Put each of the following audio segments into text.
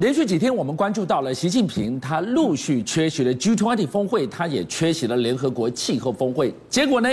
连续几天，我们关注到了习近平，他陆续缺席了 G20 峰会，他也缺席了联合国气候峰会。结果呢，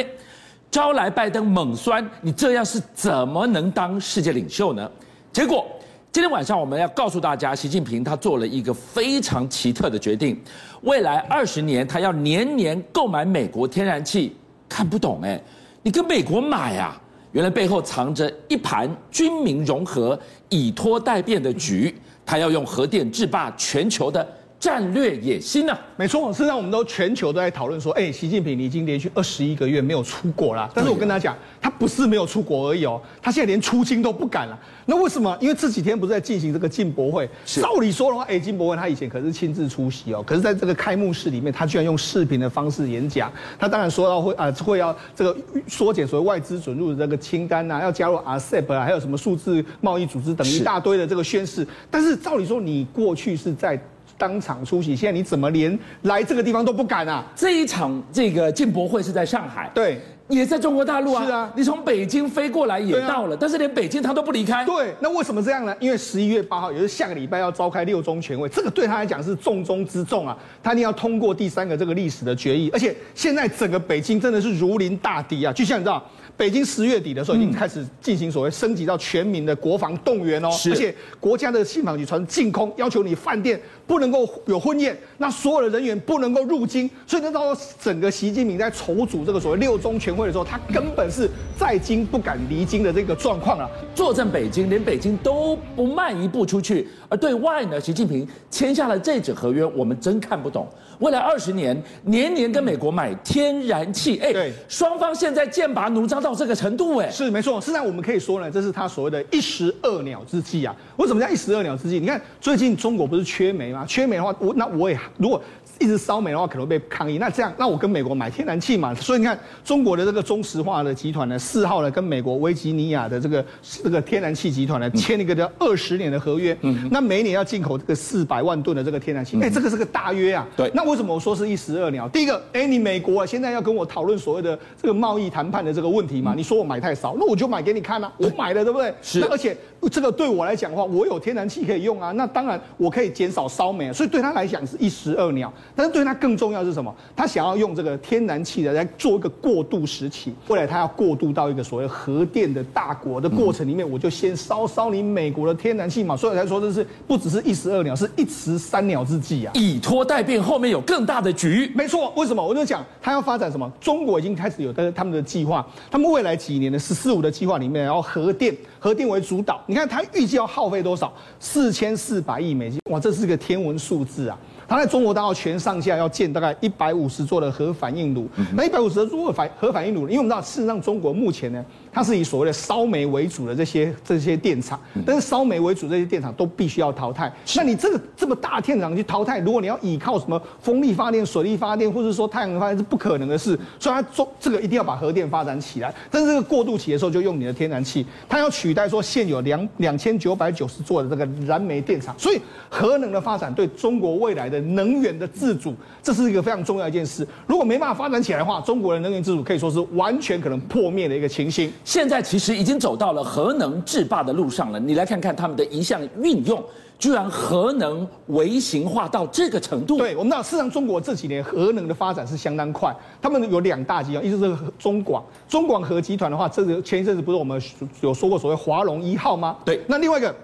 招来拜登猛酸，你这样是怎么能当世界领袖呢？结果今天晚上我们要告诉大家，习近平他做了一个非常奇特的决定，未来二十年他要年年购买美国天然气。看不懂哎，你跟美国买啊？原来背后藏着一盘军民融合、以拖代变的局。他要用核电制霸全球的战略野心呢、啊？没错，事实上我们都全球都在讨论说，哎，习近平你已经连续二十一个月没有出国了。但是我跟他讲，他不是没有出国而已哦，他现在连出京都不敢了。那为什么？因为这几天不是在进行这个进博会？照理说的话，哎，进博会他以前可是亲自出席哦，可是在这个开幕式里面，他居然用视频的方式演讲。他当然说到会啊，会要这个缩减所谓外资准入的这个清单啊，要加入 RCEP 啊，还有什么数字贸易组织等一大堆的这个宣誓。但是照理说，你过去是在。当场出席，现在你怎么连来这个地方都不敢啊？这一场这个进博会是在上海，对，也在中国大陆啊。是啊，你从北京飞过来也到了，啊、但是连北京他都不离开。对，那为什么这样呢？因为十一月八号，也就是下个礼拜要召开六中全会，这个对他来讲是重中之重啊，他一定要通过第三个这个历史的决议，而且现在整个北京真的是如临大敌啊，就像你知道。北京十月底的时候已经开始进行所谓升级到全民的国防动员哦，而且国家的信访局传进空，要求你饭店不能够有婚宴，那所有的人员不能够入京，所以那到整个习近平在筹组这个所谓六中全会的时候，他根本是在京不敢离京的这个状况啊，坐镇北京，连北京都不迈一步出去，而对外呢，习近平签下了这纸合约，我们真看不懂。未来二十年，年年跟美国买天然气，哎，对，双方现在剑拔弩张到这个程度，哎，是没错。实际上我们可以说呢，这是他所谓的一石二鸟之计啊。为什么叫一石二鸟之计？你看最近中国不是缺煤吗？缺煤的话，我那我也如果。一直烧煤的话，可能会被抗议。那这样，那我跟美国买天然气嘛。所以你看，中国的这个中石化的集团呢，四号呢跟美国维吉尼亚的这个这个天然气集团呢签了一个叫二十年的合约。嗯。那每年要进口这个四百万吨的这个天然气。哎，这个是个大约啊。对。那为什么我说是一石二鸟？第一个，哎，你美国啊，现在要跟我讨论所谓的这个贸易谈判的这个问题嘛？你说我买太少，那我就买给你看啊。我买了，对不对？是。那而且这个对我来讲的话，我有天然气可以用啊。那当然我可以减少烧煤，所以对他来讲是一石二鸟。但是对他更重要是什么？他想要用这个天然气的来做一个过渡时期，未来他要过渡到一个所谓核电的大国的过程里面，我就先烧烧你美国的天然气嘛。所以才说这是不只是一石二鸟，是一石三鸟之计啊！以拖代变，后面有更大的局。没错，为什么？我就讲他要发展什么？中国已经开始有的他们的计划，他们未来几年的“十四五”的计划里面，然后核电核电为主导。你看他预计要耗费多少？四千四百亿美金，哇，这是个天文数字啊！它在中国大陆全上下要建大概一百五十座的核反应炉，那一百五十座反核反应炉，因为我们知道事实上中国目前呢。它是以所谓的烧煤为主的这些这些电厂，但是烧煤为主这些电厂都必须要淘汰。那你这个这么大电厂去淘汰，如果你要依靠什么风力发电、水力发电，或者说太阳能发电，是不可能的事。所以它做这个一定要把核电发展起来。但是这个过渡期的时候，就用你的天然气，它要取代说现有两两千九百九十座的这个燃煤电厂。所以核能的发展对中国未来的能源的自主，这是一个非常重要一件事。如果没办法发展起来的话，中国的能源自主可以说是完全可能破灭的一个情形。现在其实已经走到了核能制霸的路上了。你来看看他们的一项运用，居然核能微型化到这个程度。对，我们知道，事实上中国这几年核能的发展是相当快。他们有两大集团，一个是中广，中广核集团的话，这个前一阵子不是我们有说过所谓华龙一号吗？对。那另外一个，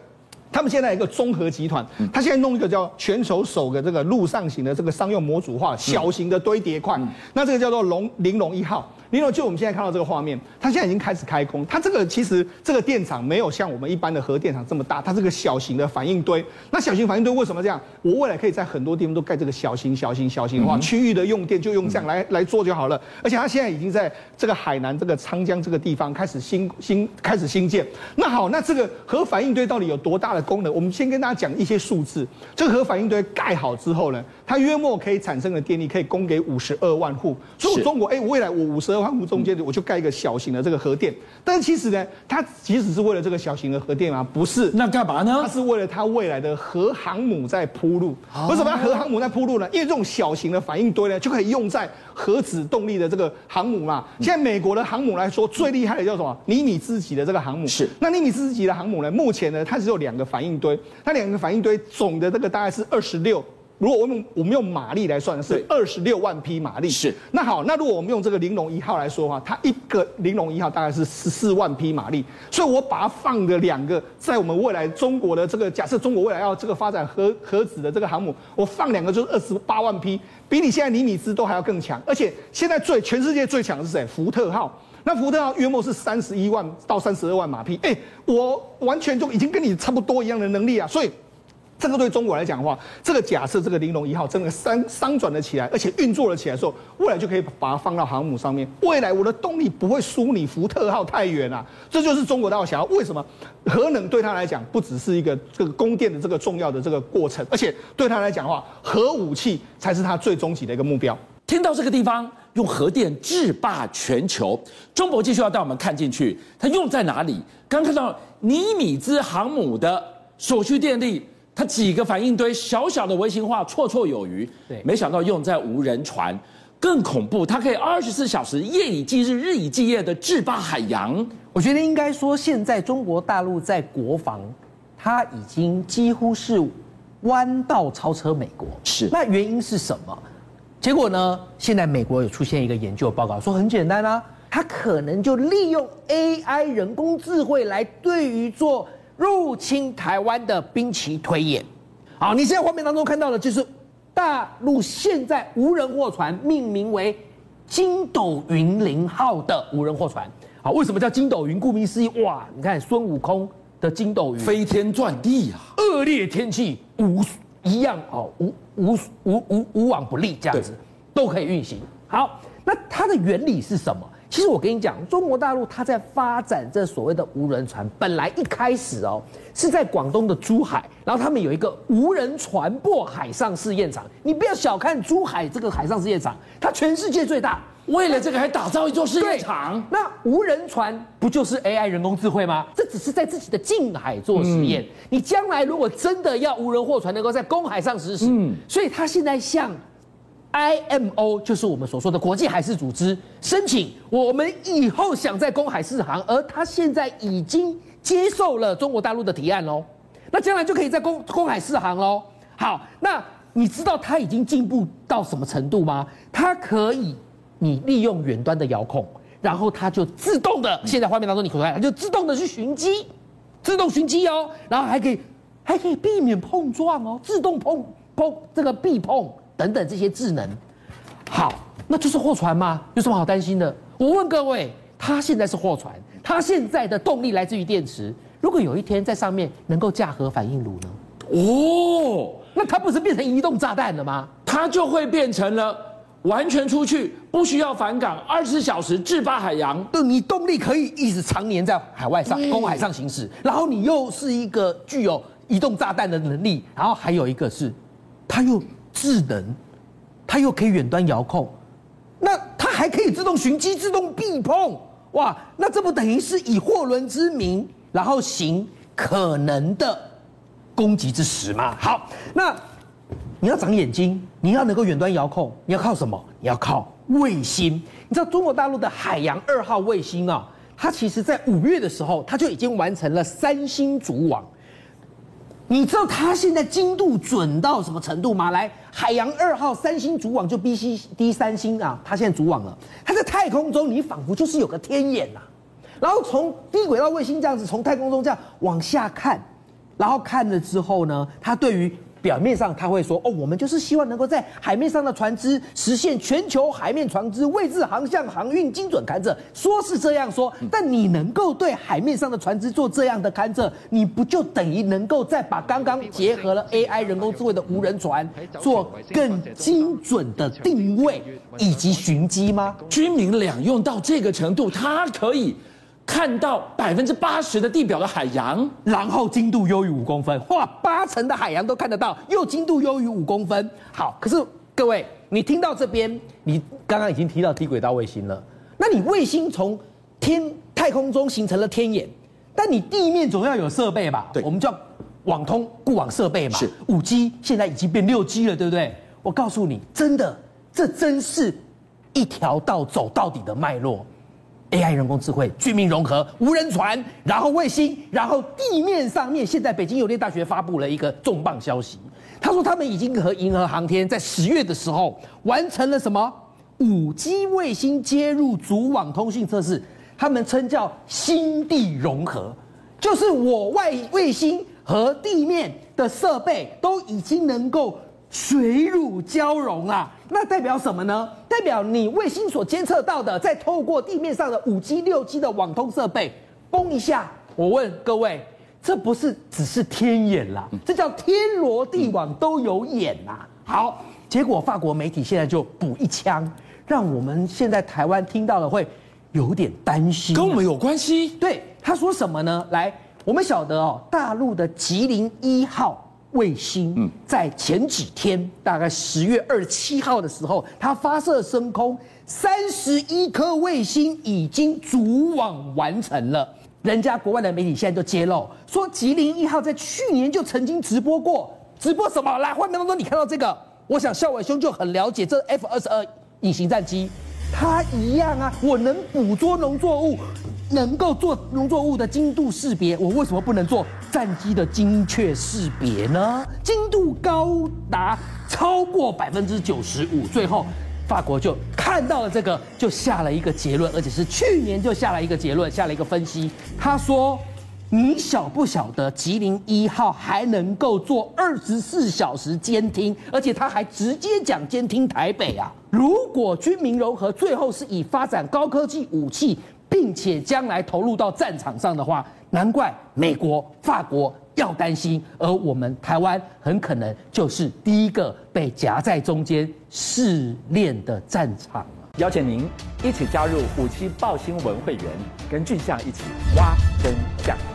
他们现在有一个中核集团，他现在弄一个叫全球首个这个陆上型的这个商用模组化小型的堆叠块，那这个叫做龙玲珑一号。另外，就我们现在看到这个画面，它现在已经开始开工。它这个其实这个电厂没有像我们一般的核电厂这么大，它是个小型的反应堆。那小型反应堆为什么这样？我未来可以在很多地方都盖这个小型、小型、小型的话，区域的用电就用这样来来做就好了。而且它现在已经在这个海南这个昌江这个地方开始新新开始新建。那好，那这个核反应堆到底有多大的功能？我们先跟大家讲一些数字。这个核反应堆盖好之后呢，它约莫可以产生的电力可以供给五十二万户。所以中国哎，未来我五十二航母中间，我就盖一个小型的这个核电。但是其实呢，它即使是为了这个小型的核电吗？不是，那干嘛呢？它是为了它未来的核航母在铺路。为什么要核航母在铺路呢？因为这种小型的反应堆呢，就可以用在核子动力的这个航母嘛。现在美国的航母来说，最厉害的叫什么？尼米兹级的这个航母。是。那尼米兹级的航母呢？目前呢，它只有两个反应堆，它两个反应堆总的这个大概是二十六。如果我们用我们用马力来算的是二十六万匹马力，是。那好，那如果我们用这个玲珑一号来说的话，它一个玲珑一号大概是十四万匹马力，所以我把它放的两个，在我们未来中国的这个假设，中国未来要这个发展核核子的这个航母，我放两个就是二十八万匹，比你现在尼米兹都还要更强。而且现在最全世界最强的是谁？福特号。那福特号约莫是三十一万到三十二万马匹，哎，我完全就已经跟你差不多一样的能力啊，所以。这个对中国来讲的话，这个假设这个玲珑一号真的商商转了起来，而且运作了起来的时候，未来就可以把它放到航母上面。未来我的动力不会输你福特号太远啊！这就是中国大陆想要。为什么核能对他来讲不只是一个这个供电的这个重要的这个过程，而且对他来讲的话，核武器才是他最终极的一个目标。听到这个地方，用核电制霸全球，中国继续要带我们看进去，它用在哪里？刚看到尼米兹航母的所需电力。它几个反应堆，小小的微型化，绰绰有余。对，没想到用在无人船，更恐怖。它可以二十四小时，夜以继日，日以继夜的制霸海洋。我觉得应该说，现在中国大陆在国防，它已经几乎是弯道超车美国。是，那原因是什么？结果呢？现在美国有出现一个研究报告，说很简单啊，它可能就利用 AI 人工智慧来对于做。入侵台湾的兵棋推演，好，你现在画面当中看到的就是大陆现在无人货船命名为“筋斗云零号”的无人货船。好，为什么叫筋斗云？顾名思义，哇，你看孙悟空的筋斗云飞天转地啊，恶劣天气无一样哦，无无无无无往不利这样子都可以运行。好，那它的原理是什么？其实我跟你讲，中国大陆它在发展这所谓的无人船，本来一开始哦是在广东的珠海，然后他们有一个无人船舶海上试验场。你不要小看珠海这个海上试验场，它全世界最大。为了这个还打造一座试验场。那无人船不就是 AI 人工智慧吗？这只是在自己的近海做实验。嗯、你将来如果真的要无人货船能够在公海上实施，嗯，所以它现在向。IMO 就是我们所说的国际海事组织申请，我们以后想在公海试航，而他现在已经接受了中国大陆的提案喽，那将来就可以在公公海试航喽。好，那你知道它已经进步到什么程度吗？它可以，你利用远端的遥控，然后它就自动的，现在画面当中你看到它就自动的去寻机，自动寻机哦，然后还可以还可以避免碰撞哦，自动碰碰这个避碰。等等这些智能，好，那就是货船吗？有什么好担心的？我问各位，它现在是货船，它现在的动力来自于电池。如果有一天在上面能够架核反应炉呢？哦，那它不是变成移动炸弹了吗？它就会变成了完全出去，不需要返港，二十四小时制霸海洋。对，你动力可以一直常年在海外上公海上行驶，然后你又是一个具有移动炸弹的能力，然后还有一个是，它又。智能，它又可以远端遥控，那它还可以自动寻机、自动避碰，哇，那这不等于是以货轮之名，然后行可能的攻击之实吗？好，那你要长眼睛，你要能够远端遥控，你要靠什么？你要靠卫星。你知道中国大陆的海洋二号卫星啊，它其实在五月的时候，它就已经完成了三星组网。你知道它现在精度准到什么程度吗？来，海洋二号三星组网就 B C D 三星啊，它现在组网了。它在太空中，你仿佛就是有个天眼呐、啊。然后从低轨道卫星这样子从太空中这样往下看，然后看了之后呢，它对于。表面上他会说哦，我们就是希望能够在海面上的船只实现全球海面船只位置、航向、航运精准勘测，说是这样说，但你能够对海面上的船只做这样的勘测，你不就等于能够再把刚刚结合了 AI 人工智慧的无人船做更精准的定位以及寻机吗？军民两用到这个程度，它可以。看到百分之八十的地表的海洋，然后精度优于五公分，哇，八成的海洋都看得到，又精度优于五公分。好，可是各位，你听到这边，你刚刚已经提到低轨道卫星了，那你卫星从天太空中形成了天眼，但你地面总要有设备吧？对，我们叫网通固网设备嘛。是，五 G 现在已经变六 G 了，对不对？我告诉你，真的，这真是一条道走到底的脉络。AI 人工智慧、军民融合、无人船，然后卫星，然后地面上面，现在北京邮电大学发布了一个重磅消息，他说他们已经和银河航天在十月的时候完成了什么？五 G 卫星接入组网通讯测试，他们称叫星地融合，就是我外卫星和地面的设备都已经能够。水乳交融啊，那代表什么呢？代表你卫星所监测到的，再透过地面上的五 G、六 G 的网通设备，嘣一下，我问各位，这不是只是天眼啦，这叫天罗地网都有眼呐。好，结果法国媒体现在就补一枪，让我们现在台湾听到了会有点担心，跟我们有关系？对，他说什么呢？来，我们晓得哦，大陆的吉林一号。卫星在前几天，大概十月二十七号的时候，它发射升空，三十一颗卫星已经组网完成了。人家国外的媒体现在就揭露说，吉林一号在去年就曾经直播过，直播什么？来，画面当中你看到这个，我想孝伟兄就很了解这 F 二十二隐形战机，它一样啊，我能捕捉农作物。能够做农作物的精度识别，我为什么不能做战机的精确识别呢？精度高达超过百分之九十五。最后，法国就看到了这个，就下了一个结论，而且是去年就下了一个结论，下了一个分析。他说：“你晓不晓得吉林一号还能够做二十四小时监听，而且他还直接讲监听台北啊！如果军民融合，最后是以发展高科技武器。”并且将来投入到战场上的话，难怪美国、法国要担心，而我们台湾很可能就是第一个被夹在中间试炼的战场。邀请您一起加入五七报新闻会员，跟俊相一起挖真相。